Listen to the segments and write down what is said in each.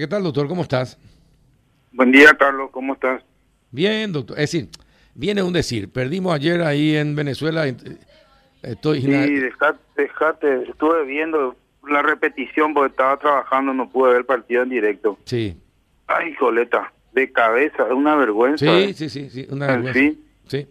¿Qué tal, doctor? ¿Cómo estás? Buen día, Carlos. ¿Cómo estás? Bien, doctor. Es decir, viene un decir. Perdimos ayer ahí en Venezuela. Estoy... Sí, dejate, dejate. Estuve viendo la repetición porque estaba trabajando, no pude ver el partido en directo. Sí. Ay, joleta. De cabeza, es una vergüenza. Sí, ¿eh? sí, sí, sí, una vergüenza. En fin. Sí,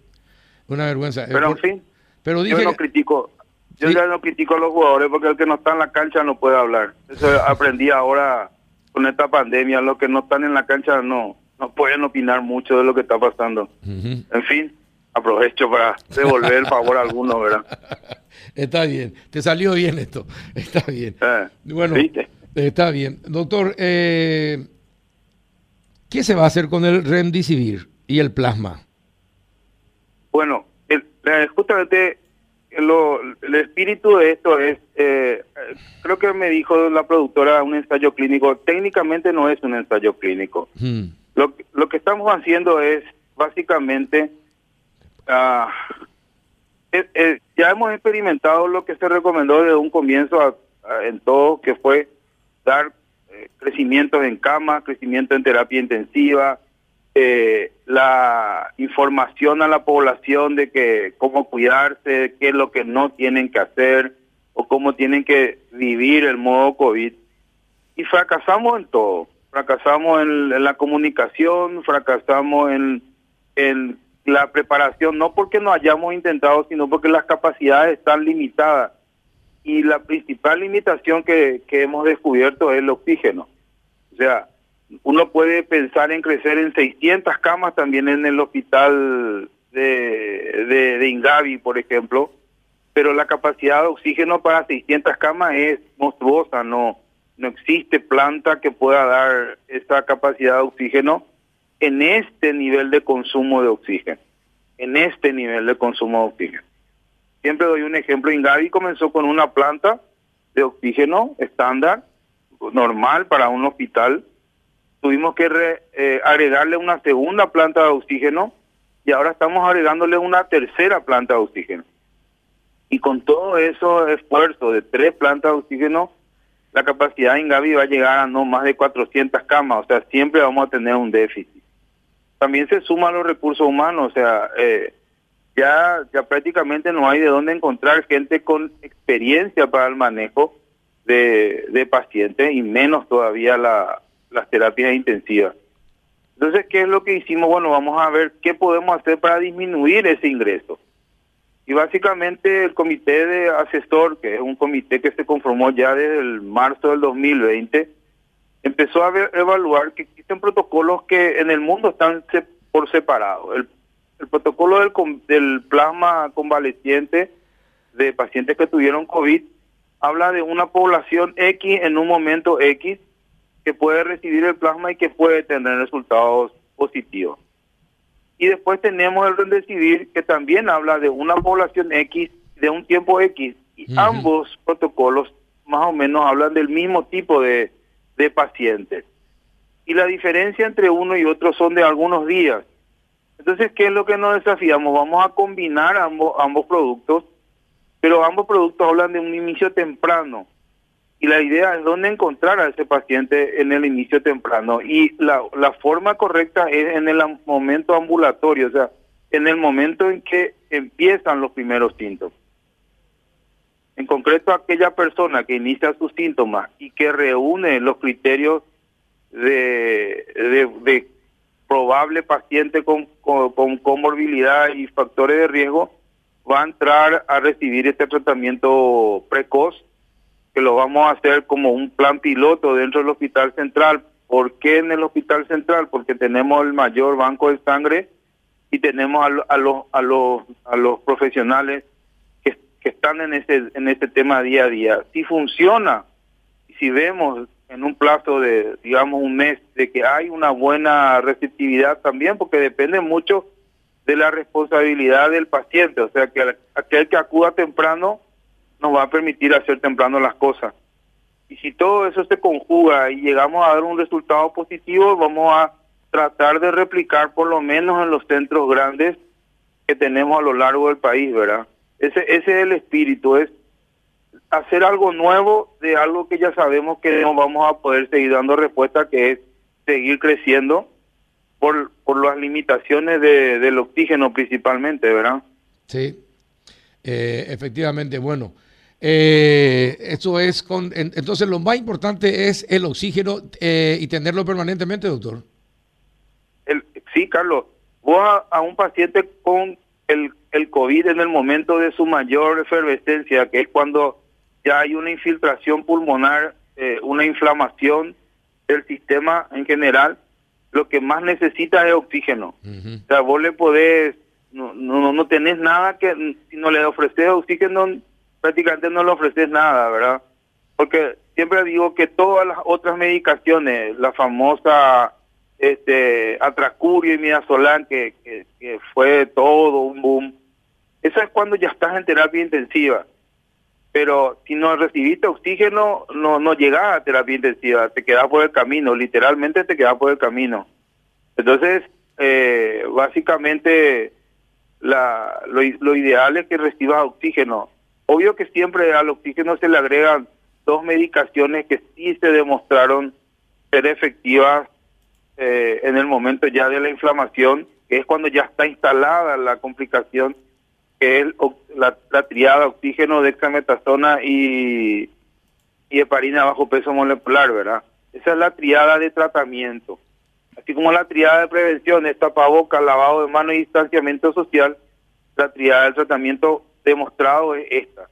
una vergüenza. Pero en fin, pero dije... yo no critico. Yo ya no critico a los jugadores porque el que no está en la cancha no puede hablar. Eso aprendí ahora con esta pandemia, los que no están en la cancha no, no pueden opinar mucho de lo que está pasando. En fin, aprovecho para devolver el favor a alguno, ¿verdad? Está bien, te salió bien esto, está bien. Eh, bueno, está bien. Doctor, eh, ¿qué se va a hacer con el remdesivir y el plasma? Bueno, el, justamente el espíritu de esto es, eh, creo que me dijo la productora, un ensayo clínico. Técnicamente no es un ensayo clínico. Hmm. Lo, lo que estamos haciendo es básicamente, ah, ya hemos experimentado lo que se recomendó desde un comienzo en todo, que fue dar eh, crecimiento en cama, crecimiento en terapia intensiva, eh, la información a la población de que cómo cuidarse, qué es lo que no tienen que hacer o cómo tienen que vivir el modo COVID. Y fracasamos en todo. Fracasamos en, la comunicación, fracasamos en, en la preparación, no porque no hayamos intentado, sino porque las capacidades están limitadas. Y la principal limitación que, que hemos descubierto es el oxígeno. O sea, uno puede pensar en crecer en 600 camas también en el hospital de, de, Ingavi, por ejemplo, pero la capacidad de oxígeno para 600 camas es monstruosa, no, no existe planta que pueda dar esa capacidad de oxígeno en este nivel de consumo de oxígeno, en este nivel de consumo de oxígeno. Siempre doy un ejemplo, Ingavi comenzó con una planta de oxígeno estándar, normal para un hospital, tuvimos que eh, agregarle una segunda planta de oxígeno y ahora estamos agregándole una tercera planta de oxígeno. Y con todo eso esfuerzo de tres plantas de oxígeno, la capacidad en Gavi va a llegar a no más de 400 camas, o sea, siempre vamos a tener un déficit. También se suman los recursos humanos, o sea, eh, ya, ya prácticamente no hay de dónde encontrar gente con experiencia para el manejo de, de pacientes y menos todavía la, las terapias intensivas. Entonces, ¿qué es lo que hicimos? Bueno, vamos a ver qué podemos hacer para disminuir ese ingreso. Y básicamente el comité de asesor, que es un comité que se conformó ya desde el marzo del 2020, empezó a evaluar que existen protocolos que en el mundo están por separado. El, el protocolo del, del plasma convaleciente de pacientes que tuvieron COVID habla de una población X en un momento X que puede recibir el plasma y que puede tener resultados positivos. Y después tenemos el Rendecivir, que también habla de una población X, de un tiempo X. Y ambos protocolos más o menos hablan del mismo tipo de, de pacientes. Y la diferencia entre uno y otro son de algunos días. Entonces, ¿qué es lo que nos desafiamos? Vamos a combinar ambos, ambos productos, pero ambos productos hablan de un inicio temprano y la idea es dónde encontrar a ese paciente en el inicio temprano y la, la forma correcta es en el momento ambulatorio, o sea, en el momento en que empiezan los primeros síntomas. En concreto, aquella persona que inicia sus síntomas y que reúne los criterios de, de, probable paciente con, con, con comorbilidad y factores de riesgo, va a entrar a recibir este tratamiento precoz que lo vamos a hacer como un plan piloto dentro del Hospital Central. ¿Por qué en el Hospital Central? Porque tenemos el mayor banco de sangre y tenemos a, a los a los a los profesionales que, que están en ese en este tema día a día. Si funciona, si vemos en un plazo de digamos un mes de que hay una buena receptividad también, porque depende mucho de la responsabilidad del paciente, o sea que aquel que acuda temprano nos va a permitir hacer temprano las cosas. Y si todo eso se conjuga y llegamos a dar un resultado positivo, vamos a tratar de replicar por lo menos en los centros grandes que tenemos a lo largo del país, ¿verdad? Ese, ese es el espíritu, es hacer algo nuevo de algo que ya sabemos que no vamos a poder seguir dando respuesta, que es seguir creciendo por, por las limitaciones de, del oxígeno principalmente, ¿verdad? Sí, eh, efectivamente, bueno. Eh, eso es con. entonces, lo más importante es el oxígeno eh, y tenerlo permanentemente, doctor. El, sí, Carlos. Vos a, un paciente con el, el COVID en el momento de su mayor efervescencia, que es cuando ya hay una infiltración pulmonar, eh, una inflamación del sistema en general, lo que más necesita es oxígeno. O sea, vos le podés, no, no, no tenés nada que, si no le ofreces oxígeno, prácticamente no le ofreces nada, ¿verdad? Porque siempre digo que todas las otras medicaciones, la famosa este Atracurio y Midazolam, que, que, fue todo un boom, eso es cuando ya estás en terapia intensiva. Pero si no recibiste oxígeno, no, no llegás a terapia intensiva, te quedas por el camino, literalmente te quedas por el camino. Entonces, eh, básicamente, la, lo, lo ideal es que recibas oxígeno Obvio que siempre al oxígeno se le agregan dos medicaciones que sí se demostraron ser efectivas eh, en el momento ya de la inflamación, que es cuando ya está instalada la complicación, que es la, triada oxígeno, dexametasona y, y heparina bajo peso molecular, ¿verdad? Esa es la triada de tratamiento. Así como la triada de prevención es tapabocas, lavado de manos y distanciamiento social, la triada del tratamiento demostrado es esta.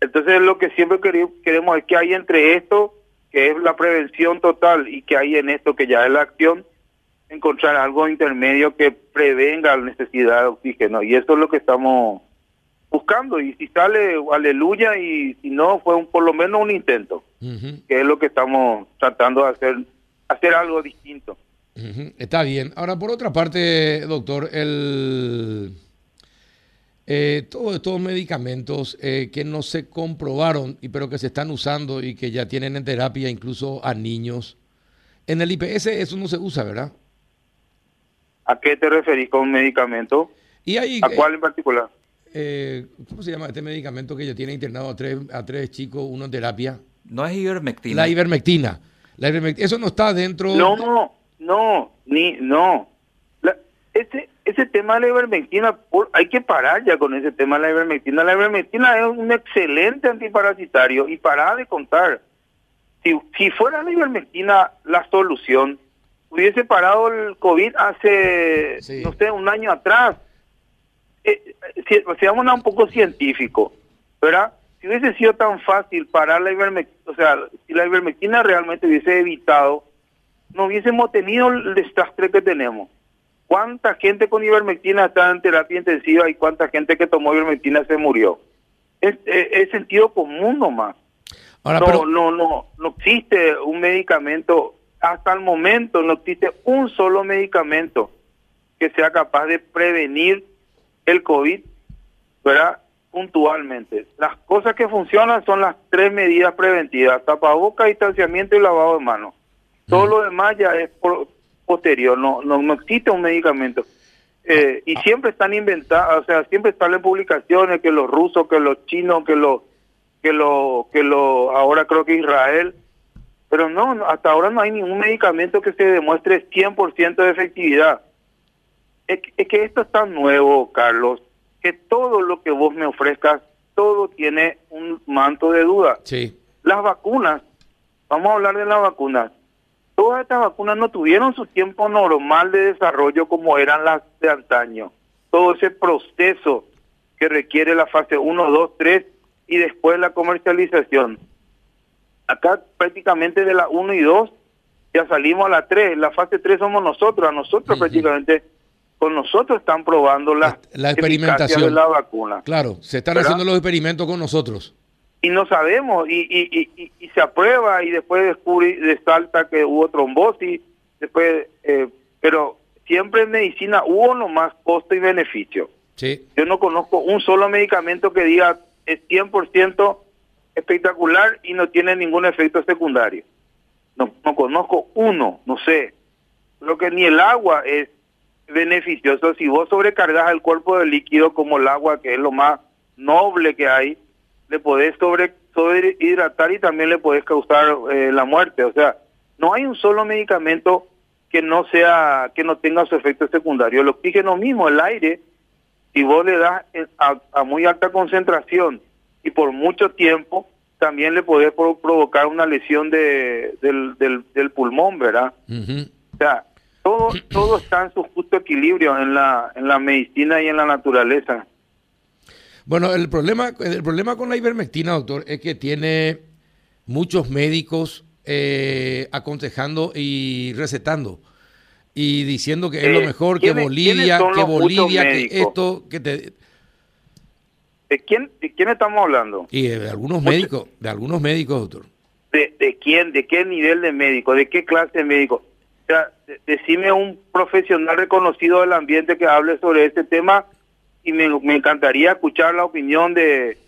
Entonces lo que siempre queremos es que hay entre esto, que es la prevención total, y que hay en esto, que ya es la acción, encontrar algo intermedio que prevenga la necesidad de oxígeno. Y eso es lo que estamos buscando. Y si sale, aleluya, y si no, fue un, por lo menos un intento, que es lo que estamos tratando de hacer, hacer algo distinto. Está bien. Ahora, por otra parte, doctor, el eh, todos estos medicamentos eh, que no se comprobaron, y pero que se están usando y que ya tienen en terapia incluso a niños, en el IPS eso no se usa, ¿verdad? ¿A qué te referís con medicamento? ¿Y ¿A eh, cuál en particular? ¿Cómo se llama este medicamento que ya tiene internado a tres, a tres chicos, uno en terapia? No es ivermectina. La ivermectina. La ivermectina. Eso no está dentro... No, no, no, ni, no. Ese, ese tema de la ivermectina, hay que parar ya con ese tema de la ivermectina. La ivermectina es un excelente antiparasitario y para de contar. Si, si fuera la ivermectina la solución, hubiese parado el COVID hace, no sé, un año atrás. Eh, si, seamos un poco científico, ¿verdad? Si hubiese sido tan fácil parar la ivermectina, o sea, si la ivermectina realmente hubiese evitado, no hubiésemos tenido el desastre que tenemos cuánta gente con ivermectina está en terapia intensiva y cuánta gente que tomó ivermectina se murió. Es, sentido común nomás. Ahora, no, no, no, no existe un medicamento, hasta el momento no existe un solo medicamento que sea capaz de prevenir el COVID, ¿verdad? Puntualmente. Las cosas que funcionan son las tres medidas preventivas, tapabocas, distanciamiento y lavado de manos. Todo lo demás ya es por, posterior, no, no, no existe un medicamento. Eh, y siempre están inventados, o sea, siempre están en publicaciones que los rusos, que los chinos, que los, que los, que los, ahora creo que Israel, pero no, hasta ahora no hay ningún medicamento que se demuestre 100% de efectividad. Es, es que esto es tan nuevo, Carlos, que todo lo que vos me ofrezcas, todo tiene un manto de duda. Sí. Las vacunas, vamos a hablar de las vacunas todas estas vacunas no tuvieron su tiempo normal de desarrollo como eran las de antaño. Todo ese proceso que requiere la fase 1, 2, 3 y después la comercialización. Acá prácticamente de la 1 y 2 ya salimos a la 3. La fase 3 somos nosotros. A nosotros prácticamente con nosotros están probando la, la experimentación de la vacuna. Claro, se están haciendo los experimentos con nosotros y no sabemos y, y, y, se aprueba y después descubre salta que hubo trombosis después eh, pero siempre en medicina hubo nomás costo y beneficio. Sí. yo no conozco un solo medicamento que diga es 100% espectacular y no tiene ningún efecto secundario. No, no conozco uno no sé. Creo que ni el agua es beneficioso. Si vos sobrecargas el cuerpo de líquido como el agua que es lo más noble que hay le podés sobre sobrehidratar y también le puedes causar eh, la muerte. O sea, no hay un solo medicamento que no sea que no tenga su efecto secundario. El oxígeno mismo, el aire, si vos le das a, muy alta concentración y por mucho tiempo, también le puede provocar una lesión de, del, del, pulmón, ¿verdad? O sea, todo, todo está en su justo equilibrio en la, en la medicina y en la naturaleza. Bueno, el problema, el problema con la ivermectina, doctor, es que tiene muchos médicos eh, aconsejando y recetando y diciendo que es lo eh, mejor que Bolivia, que Bolivia, que esto, que te... ¿De quién, ¿De quién estamos hablando? Y de algunos médicos, de algunos médicos, doctor. ¿De, ¿De quién? ¿De qué nivel de médico? ¿De qué clase de médico? O sea, decime un profesional reconocido del ambiente que hable sobre este tema y me, encantaría escuchar la opinión de,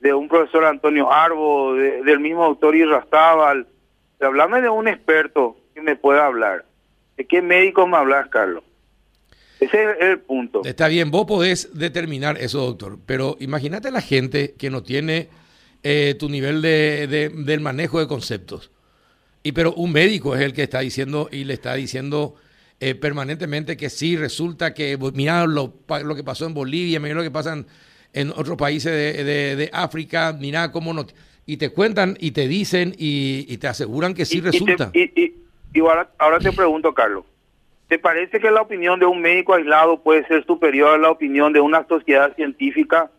de un profesor Antonio Arbo, del mismo doctor Irrazábal. Hablame de un experto que me pueda hablar. ¿De qué médico me hablas, Carlos? Ese es el punto. Está bien, vos podés determinar eso, doctor, pero imagínate la gente que no tiene eh, tu nivel de, del manejo de conceptos. Y pero un médico es el que está diciendo y le está diciendo eh, permanentemente que sí, resulta que, mira lo, lo, que pasó en Bolivia, mira lo que pasa en, otros países de, África, mira cómo no... Y te cuentan y te dicen y, te aseguran que sí resulta. Y, ahora, ahora te pregunto, Carlos, ¿te parece que la opinión de un médico aislado puede ser superior a la opinión de una sociedad científica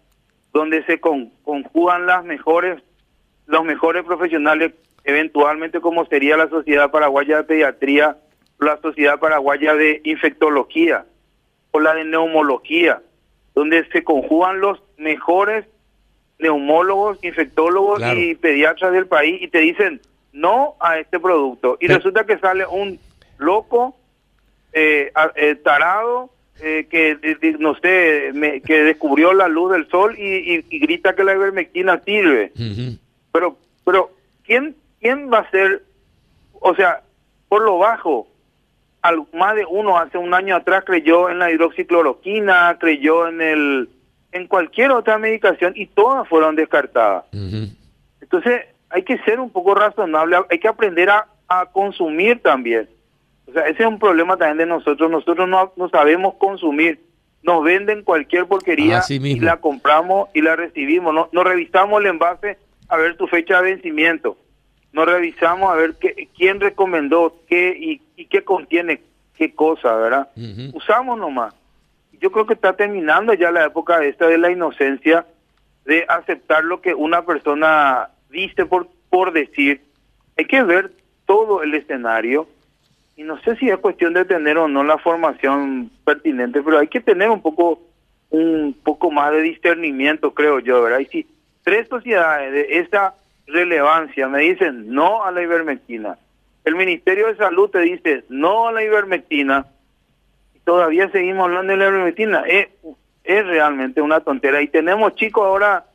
donde se conjugan las mejores, los mejores profesionales, eventualmente como sería la Sociedad Paraguaya de Pediatría, la Sociedad Paraguaya de Infectología o la de Neumología, donde se conjugan los mejores neumólogos, infectólogos y pediatras del país y te dicen no a este producto. Y resulta que sale un loco, eh, eh tarado, eh, que no sé, que descubrió la luz del sol y, grita que la ivermectina sirve. Pero, pero ¿quién, quién va a ser, o sea, por lo bajo, más de uno hace un año atrás creyó en la hidroxicloroquina, creyó en el en cualquier otra medicación y todas fueron descartadas. Entonces hay que ser un poco razonable, hay que aprender a, consumir también. O sea, ese es un problema también de nosotros. Nosotros no, no sabemos consumir. Nos venden cualquier porquería y la compramos y la recibimos. No, no revisamos el envase a ver tu fecha de vencimiento no revisamos a ver qué, quién recomendó qué y, qué contiene qué cosa, ¿verdad? Usamos nomás. Yo creo que está terminando ya la época esta de la inocencia, de aceptar lo que una persona dice por, por decir. Hay que ver todo el escenario y no sé si es cuestión de tener o no la formación pertinente, pero hay que tener un poco un poco más de discernimiento, creo yo, ¿verdad? Y si tres sociedades de esa relevancia, me dicen no a la ivermectina. El Ministerio de Salud te dice no a la ivermectina y todavía seguimos hablando de la ivermectina. Es, es realmente una tontera. Y tenemos chicos ahora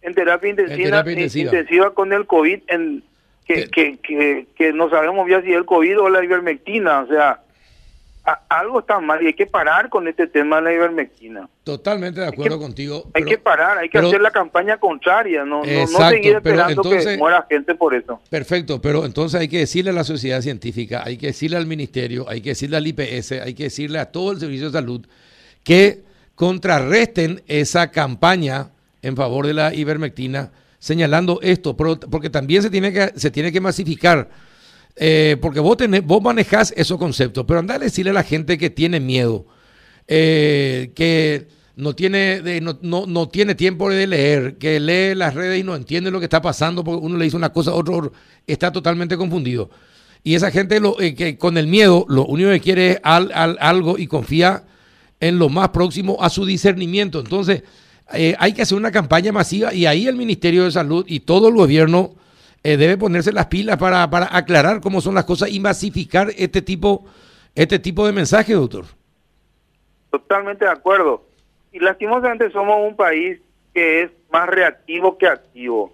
en terapia intensiva, intensiva. con el COVID en que, que, que, que, no sabemos ya si es el COVID o la ivermectina. O sea, algo está mal y hay que parar con este tema de la ivermectina. Totalmente de acuerdo contigo. hay que parar, hay que hacer la campaña contraria, no, no, seguir esperando que muera gente por eso. Perfecto, pero entonces hay que decirle a la sociedad científica, hay que decirle al ministerio, hay que decirle al IPS, hay que decirle a todo el servicio de salud que contrarresten esa campaña en favor de la ivermectina señalando esto, porque también se tiene que, se tiene que masificar eh, porque vos, tenés, vos manejás esos conceptos, pero andá a decirle a la gente que tiene miedo, eh, que no tiene, no, no, tiene tiempo de leer, que lee las redes y no entiende lo que está pasando porque uno le dice una cosa, otro está totalmente confundido. Y esa gente lo, eh, que con el miedo lo único que quiere es algo y confía en lo más próximo a su discernimiento. Entonces, hay que hacer una campaña masiva y ahí el Ministerio de Salud y todo el gobierno eh, debe ponerse las pilas para, para aclarar cómo son las cosas y masificar este tipo, este tipo de mensajes, doctor. Totalmente de acuerdo. Y lastimosamente somos un país que es más reactivo que activo.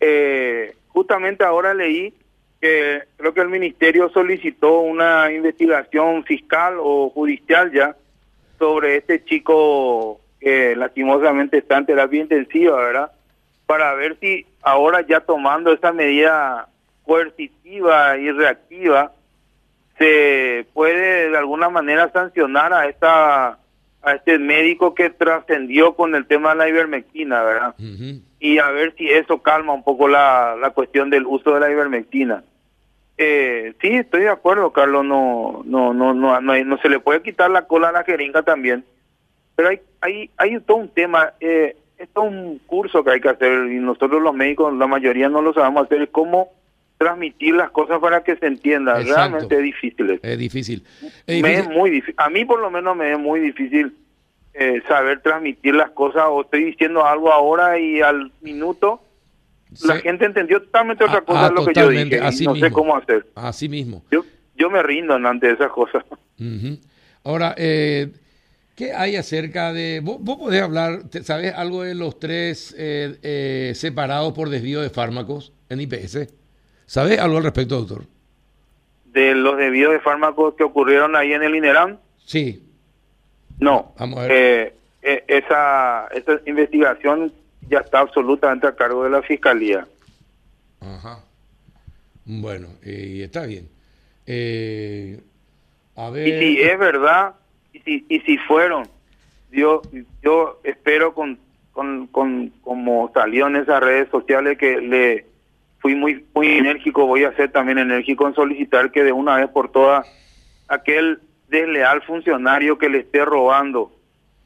Eh, justamente ahora leí que creo que el ministerio solicitó una investigación fiscal o judicial ya sobre este chico que lastimosamente está en terapia intensiva, ¿verdad? Para ver si ahora ya tomando esa medida coercitiva y reactiva, se puede de alguna manera sancionar a esta a este médico que trascendió con el tema de la ivermectina, ¿verdad? Y a ver si eso calma un poco la, la cuestión del uso de la ivermectina. Eh, sí, estoy de acuerdo, Carlos, no no no no no, no se le puede quitar la cola a la jeringa también. Pero hay hay hay todo un tema, eh, es un curso que hay que hacer y nosotros los médicos, la mayoría no lo sabemos hacer, es cómo transmitir las cosas para que se entienda. Realmente es difícil. Es difícil. me es muy difícil. A mí por lo menos me es muy difícil eh, saber transmitir las cosas o estoy diciendo algo ahora y al minuto la gente entendió totalmente otra ah, cosa ah, de lo que yo dije. Así no sé cómo hacer. Así mismo. Yo, yo me rindo ante esas cosas. Ahora, eh, ¿Qué hay acerca de... Vos, podés hablar, ¿sabes algo de los tres eh, eh, separados por desvío de fármacos en IPS? ¿Sabes algo al respecto, doctor? ¿De los desvíos de fármacos que ocurrieron ahí en el INERAM? Sí. No. Vamos a ver. Eh, esa, esa investigación ya está absolutamente a cargo de la Fiscalía. Ajá. Bueno, y está bien. a ver... Y si es verdad y si, y si fueron, yo, yo espero con, con, con, como salió en esas redes sociales que le fui muy, muy enérgico, voy a ser también enérgico en solicitar que de una vez por todas aquel desleal funcionario que le esté robando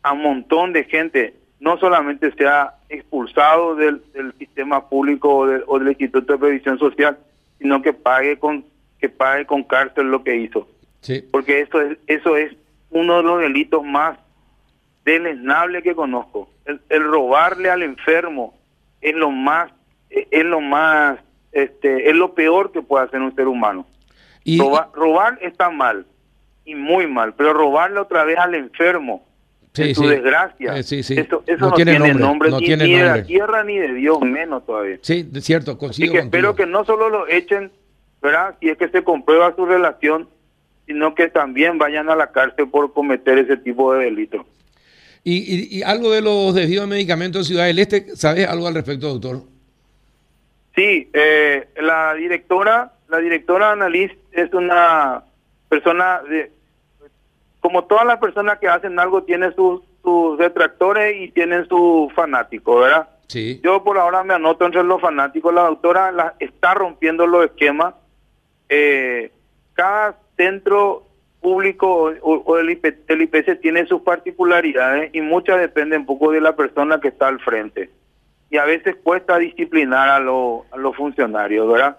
a un montón de gente, no solamente sea expulsado del, del sistema público o, o, del Instituto de Previsión Social, sino que pague con que pague con cárcel lo que hizo. Sí. Porque eso es eso es uno de los delitos más deleznables que conozco. El, robarle al enfermo es lo más, es lo más, este, es lo peor que puede hacer un ser humano. Y, robar, está mal y muy mal, pero robarle otra vez al enfermo en su desgracia, eh, eso, no, tiene, nombre, ni, de la tierra ni de Dios, menos todavía. Sí, es cierto, consigo. espero que no solo lo echen, ¿verdad? Si es que se comprueba su relación, sino que también vayan a la cárcel por cometer ese tipo de delitos. Y, algo de los desvíos de medicamentos en Ciudad del Este, ¿sabes algo al respecto, doctor? Sí, eh, la directora, la directora Annalise es una persona de, como todas las personas que hacen algo, tiene sus, sus detractores y tienen sus fanáticos, ¿verdad? Sí. Yo por ahora me anoto entre los fanáticos. La doctora la, está rompiendo los esquemas. Eh, cada centro público o, el, IPC tiene sus particularidades y muchas dependen un poco de la persona que está al frente. Y a veces cuesta disciplinar a, a los funcionarios, ¿verdad?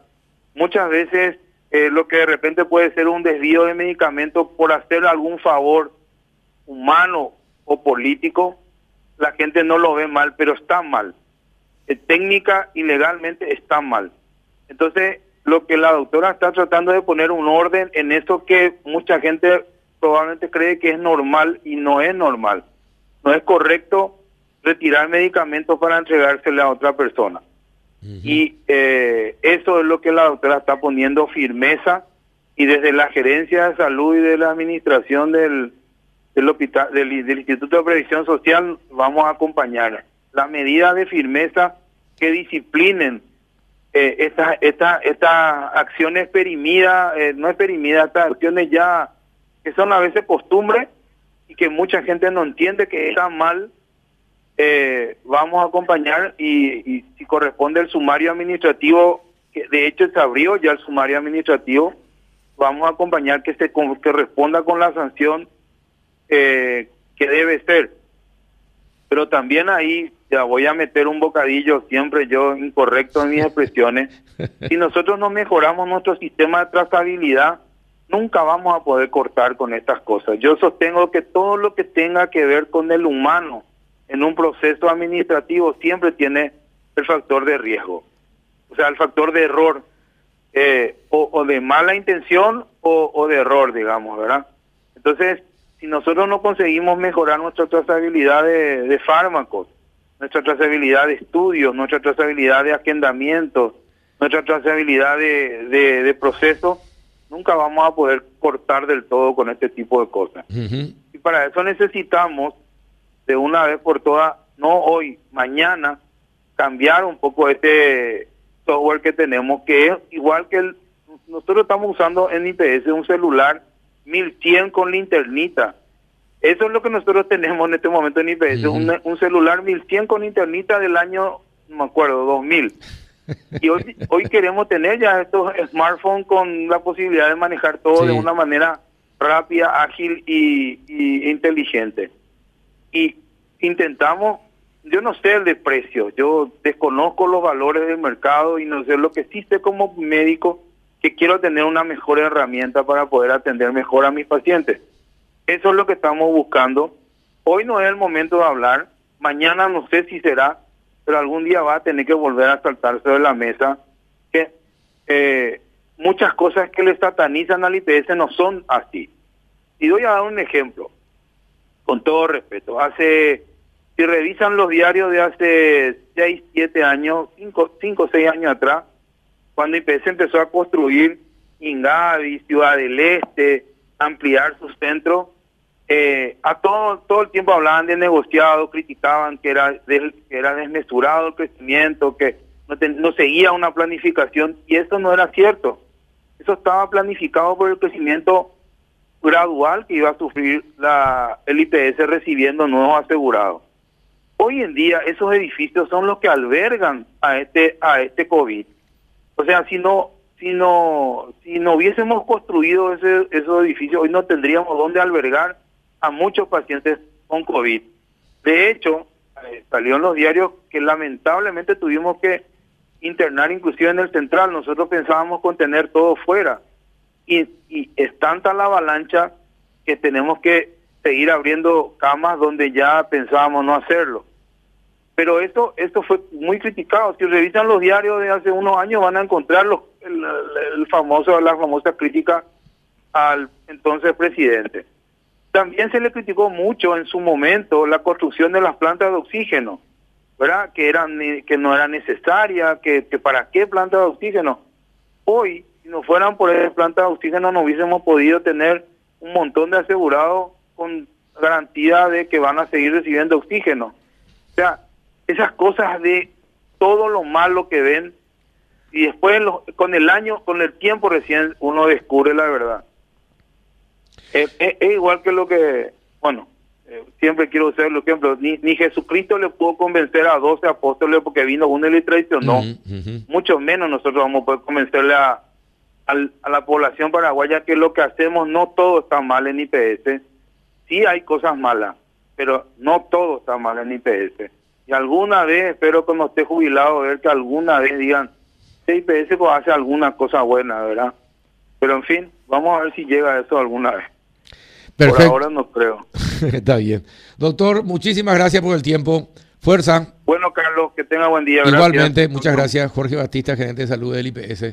Muchas veces eh, lo que de repente puede ser un desvío de medicamentos por hacer algún favor humano o político, la gente no lo ve mal, pero está mal. Eh, técnica y legalmente está mal. Entonces, lo que la doctora está tratando de poner un orden en eso que mucha gente probablemente cree que es normal y no es normal. No es correcto retirar medicamentos para entregársele a otra persona. Y eh, eso es lo que la doctora está poniendo firmeza y desde la gerencia de salud y de la administración del, del, hospital, del, del Instituto de Previsión Social vamos a acompañar. La medida de firmeza que disciplinen eh, estas esta, esta acciones perimidas, eh, no es perimida, estas acciones ya que son a veces costumbres y que mucha gente no entiende que está mal, eh, vamos a acompañar y, si corresponde el sumario administrativo, que de hecho se abrió ya el sumario administrativo, vamos a acompañar que se que responda con la sanción eh, que debe ser. Pero también ahí voy a meter un bocadillo siempre yo incorrecto en mis expresiones. Si nosotros no mejoramos nuestro sistema de trazabilidad, nunca vamos a poder cortar con estas cosas. Yo sostengo que todo lo que tenga que ver con el humano en un proceso administrativo siempre tiene el factor de riesgo, o sea, el factor de error, eh, o, de mala intención o, de error, digamos, ¿verdad? Entonces, si nosotros no conseguimos mejorar nuestra trazabilidad de fármacos, nuestra trazabilidad de estudios, nuestra trazabilidad de agendamientos, nuestra trazabilidad de, de, procesos, nunca vamos a poder cortar del todo con este tipo de cosas. Y para eso necesitamos, de una vez por todas, no hoy, mañana, cambiar un poco este software que tenemos, que es igual que el, nosotros estamos usando en IPS un celular 1100 con linternita. Eso es lo que nosotros tenemos en este momento en IPS, un, un, celular 1100 con linternita del año, no me acuerdo, 2000. Y hoy, hoy queremos tener ya estos smartphones con la posibilidad de manejar todo de una manera rápida, ágil y, y inteligente. Y intentamos yo no sé el de precio, yo desconozco los valores del mercado y no sé lo que sí sé como médico que quiero tener una mejor herramienta para poder atender mejor a mis pacientes. Eso es lo que estamos buscando. Hoy no es el momento de hablar, mañana no sé si será, pero algún día va a tener que volver a saltarse de la mesa que eh, muchas cosas que le satanizan al IPS no son así. Y voy a dar un ejemplo, con todo respeto. Hace si revisan los diarios de hace 6, 7 años, 5 o 6 años atrás, cuando IPS empezó a construir Ingavi, Ciudad del Este, ampliar sus centros, eh, a todo, todo el tiempo hablaban de negociado, criticaban que era, que era desmesurado el crecimiento, que no, no seguía una planificación, y eso no era cierto. Eso estaba planificado por el crecimiento gradual que iba a sufrir la, el IPS recibiendo nuevos asegurados hoy en día esos edificios son los que albergan a este a este COVID. O sea, si no si no si no hubiésemos construido ese, esos edificios, hoy no tendríamos dónde albergar a muchos pacientes con COVID. De hecho, eh, salió en los diarios que lamentablemente tuvimos que internar inclusive en el central. Nosotros pensábamos contener todo fuera. Y, y es tanta la avalancha que tenemos que seguir abriendo camas donde ya pensábamos no hacerlo. Pero esto, esto fue muy criticado. Si revisan los diarios de hace unos años van a encontrar los, el, famoso, la famosa crítica al entonces presidente. También se le criticó mucho en su momento la construcción de las plantas de oxígeno, ¿verdad? Que, eran, que no era necesaria, que, para qué plantas de oxígeno. Hoy, si no fueran por esas plantas de oxígeno, no hubiésemos podido tener un montón de asegurados con garantía de que van a seguir recibiendo oxígeno. O sea, esas cosas de todo lo malo que ven y después con el año, con el tiempo recién uno descubre la verdad. Es, igual que lo que, bueno, eh, siempre quiero usar el ejemplo, ni, ni Jesucristo le pudo convencer a 12 apóstoles porque vino uno y le traicionó, mucho menos nosotros vamos a poder convencerle a, a, la población paraguaya que lo que hacemos no todo está mal en IPS, sí hay cosas malas, pero no todo está mal en IPS. Y alguna vez, espero cuando esté jubilado, ver que alguna vez digan, CIPS pues hace alguna cosa buena, ¿verdad? Pero en fin, vamos a ver si llega a eso alguna vez. Perfecto. Por ahora no creo. Está bien. Doctor, muchísimas gracias por el tiempo. Fuerza. Bueno, Carlos, que tenga buen día. Igualmente, muchas gracias. Jorge Batista, gerente de salud del IPS.